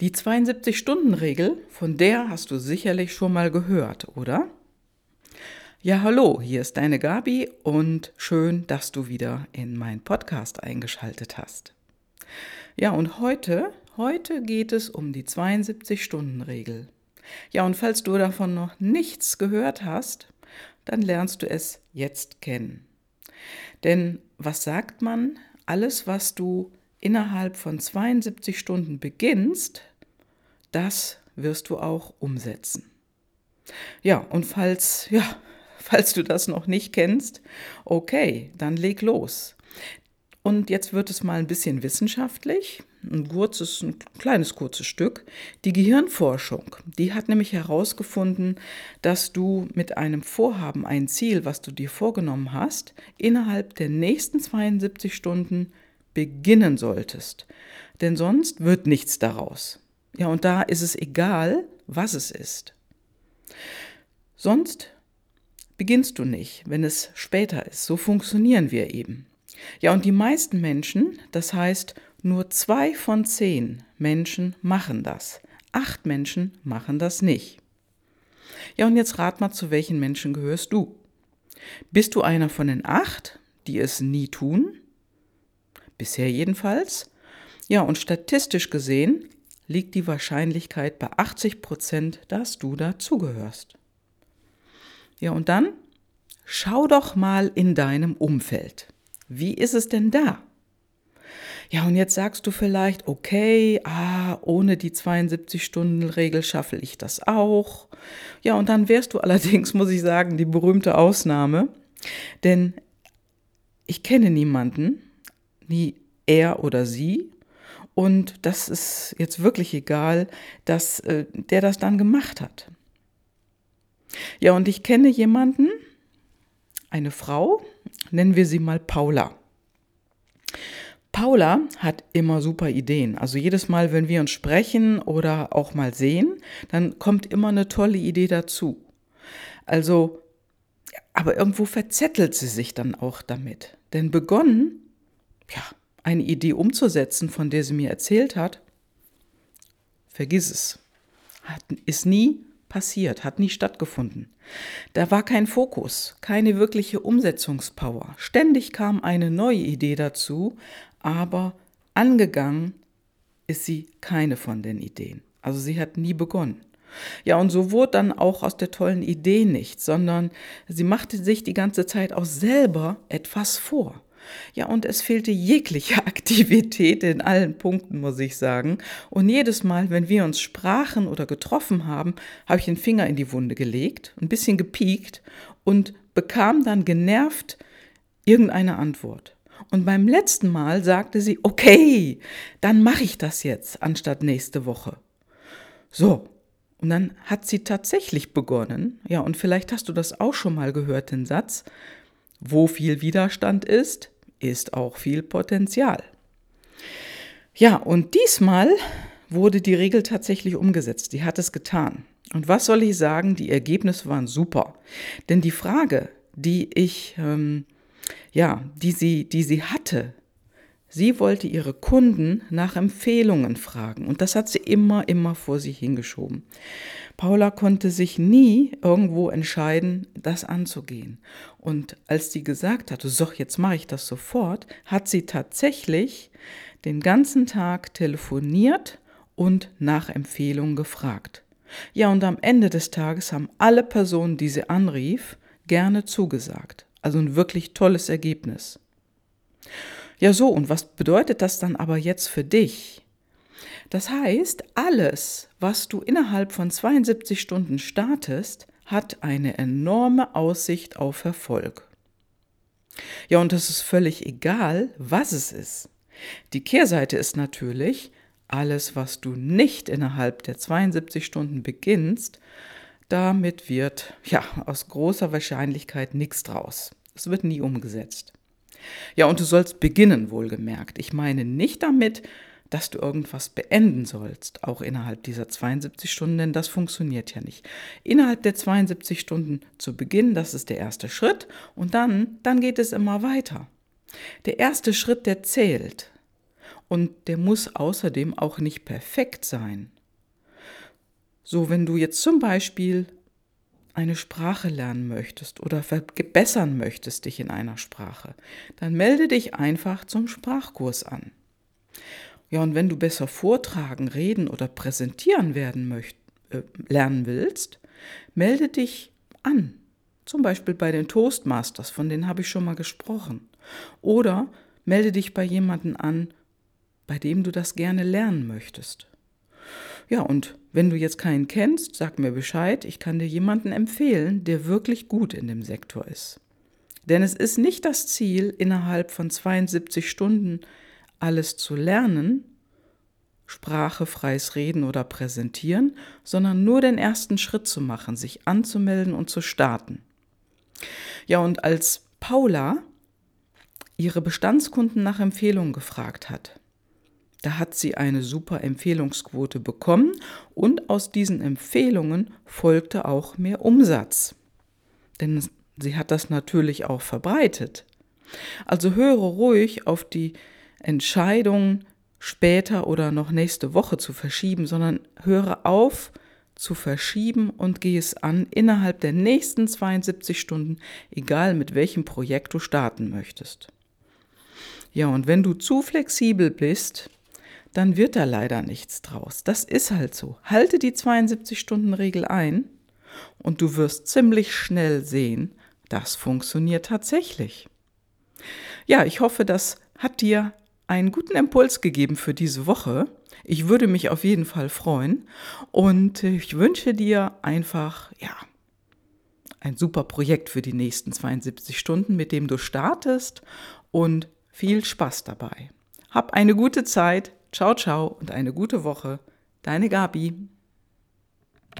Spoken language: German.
Die 72-Stunden-Regel, von der hast du sicherlich schon mal gehört, oder? Ja, hallo, hier ist deine Gabi und schön, dass du wieder in meinen Podcast eingeschaltet hast. Ja, und heute, heute geht es um die 72-Stunden-Regel. Ja, und falls du davon noch nichts gehört hast, dann lernst du es jetzt kennen. Denn was sagt man? Alles, was du innerhalb von 72 Stunden beginnst, das wirst du auch umsetzen. Ja, und falls, ja, falls du das noch nicht kennst, okay, dann leg los. Und jetzt wird es mal ein bisschen wissenschaftlich, ein kurzes, ein kleines kurzes Stück. Die Gehirnforschung, die hat nämlich herausgefunden, dass du mit einem Vorhaben, ein Ziel, was du dir vorgenommen hast, innerhalb der nächsten 72 Stunden beginnen solltest. Denn sonst wird nichts daraus. Ja, und da ist es egal, was es ist. Sonst beginnst du nicht, wenn es später ist. So funktionieren wir eben. Ja, und die meisten Menschen, das heißt nur zwei von zehn Menschen machen das. Acht Menschen machen das nicht. Ja, und jetzt rat mal, zu welchen Menschen gehörst du? Bist du einer von den acht, die es nie tun? Bisher jedenfalls. Ja, und statistisch gesehen liegt die Wahrscheinlichkeit bei 80 Prozent, dass du dazugehörst. Ja, und dann schau doch mal in deinem Umfeld. Wie ist es denn da? Ja, und jetzt sagst du vielleicht, okay, ah, ohne die 72-Stunden-Regel schaffe ich das auch. Ja, und dann wärst du allerdings, muss ich sagen, die berühmte Ausnahme. Denn ich kenne niemanden, nie er oder sie, und das ist jetzt wirklich egal, dass äh, der das dann gemacht hat. Ja, und ich kenne jemanden, eine Frau, nennen wir sie mal Paula. Paula hat immer super Ideen. Also jedes Mal, wenn wir uns sprechen oder auch mal sehen, dann kommt immer eine tolle Idee dazu. Also, aber irgendwo verzettelt sie sich dann auch damit. Denn begonnen, ja, eine Idee umzusetzen, von der sie mir erzählt hat, vergiss es. Hat, ist nie passiert, hat nie stattgefunden. Da war kein Fokus, keine wirkliche Umsetzungspower. Ständig kam eine neue Idee dazu, aber angegangen ist sie keine von den Ideen. Also sie hat nie begonnen. Ja, und so wurde dann auch aus der tollen Idee nichts, sondern sie machte sich die ganze Zeit auch selber etwas vor. Ja, und es fehlte jegliche Aktivität in allen Punkten, muss ich sagen. Und jedes Mal, wenn wir uns sprachen oder getroffen haben, habe ich den Finger in die Wunde gelegt, ein bisschen gepiekt und bekam dann genervt irgendeine Antwort. Und beim letzten Mal sagte sie, okay, dann mache ich das jetzt, anstatt nächste Woche. So, und dann hat sie tatsächlich begonnen, ja, und vielleicht hast du das auch schon mal gehört, den Satz, wo viel Widerstand ist, ist auch viel Potenzial. Ja, und diesmal wurde die Regel tatsächlich umgesetzt. Die hat es getan. Und was soll ich sagen? Die Ergebnisse waren super. Denn die Frage, die ich, ähm, ja, die sie, die sie hatte, sie wollte ihre Kunden nach Empfehlungen fragen. Und das hat sie immer, immer vor sich hingeschoben. Paula konnte sich nie irgendwo entscheiden, das anzugehen. Und als sie gesagt hatte, so, jetzt mache ich das sofort, hat sie tatsächlich den ganzen Tag telefoniert und nach Empfehlungen gefragt. Ja, und am Ende des Tages haben alle Personen, die sie anrief, gerne zugesagt. Also ein wirklich tolles Ergebnis. Ja, so, und was bedeutet das dann aber jetzt für dich? Das heißt, alles, was du innerhalb von 72 Stunden startest, hat eine enorme Aussicht auf Erfolg. Ja, und es ist völlig egal, was es ist. Die Kehrseite ist natürlich, alles, was du nicht innerhalb der 72 Stunden beginnst, damit wird ja aus großer Wahrscheinlichkeit nichts draus. Es wird nie umgesetzt. Ja, und du sollst beginnen, wohlgemerkt. Ich meine nicht damit, dass du irgendwas beenden sollst, auch innerhalb dieser 72 Stunden, denn das funktioniert ja nicht. Innerhalb der 72 Stunden zu beginnen, das ist der erste Schritt und dann, dann geht es immer weiter. Der erste Schritt, der zählt. und der muss außerdem auch nicht perfekt sein. So, wenn du jetzt zum Beispiel eine Sprache lernen möchtest oder verbessern möchtest dich in einer Sprache, dann melde dich einfach zum Sprachkurs an. Ja, und wenn du besser vortragen, reden oder präsentieren werden möcht, äh, lernen willst, melde dich an. Zum Beispiel bei den Toastmasters, von denen habe ich schon mal gesprochen. Oder melde dich bei jemandem an, bei dem du das gerne lernen möchtest. Ja, und wenn du jetzt keinen kennst, sag mir Bescheid, ich kann dir jemanden empfehlen, der wirklich gut in dem Sektor ist. Denn es ist nicht das Ziel, innerhalb von 72 Stunden alles zu lernen, Sprache, freies Reden oder Präsentieren, sondern nur den ersten Schritt zu machen, sich anzumelden und zu starten. Ja, und als Paula ihre Bestandskunden nach Empfehlungen gefragt hat, da hat sie eine super Empfehlungsquote bekommen und aus diesen Empfehlungen folgte auch mehr Umsatz. Denn sie hat das natürlich auch verbreitet. Also höre ruhig auf die Entscheidung, später oder noch nächste Woche zu verschieben, sondern höre auf zu verschieben und gehe es an innerhalb der nächsten 72 Stunden, egal mit welchem Projekt du starten möchtest. Ja, und wenn du zu flexibel bist, dann wird da leider nichts draus. Das ist halt so. Halte die 72-Stunden-Regel ein und du wirst ziemlich schnell sehen, das funktioniert tatsächlich. Ja, ich hoffe, das hat dir einen guten Impuls gegeben für diese Woche. Ich würde mich auf jeden Fall freuen und ich wünsche dir einfach, ja, ein super Projekt für die nächsten 72 Stunden, mit dem du startest und viel Spaß dabei. Hab eine gute Zeit. Ciao, ciao und eine gute Woche. Deine Gabi.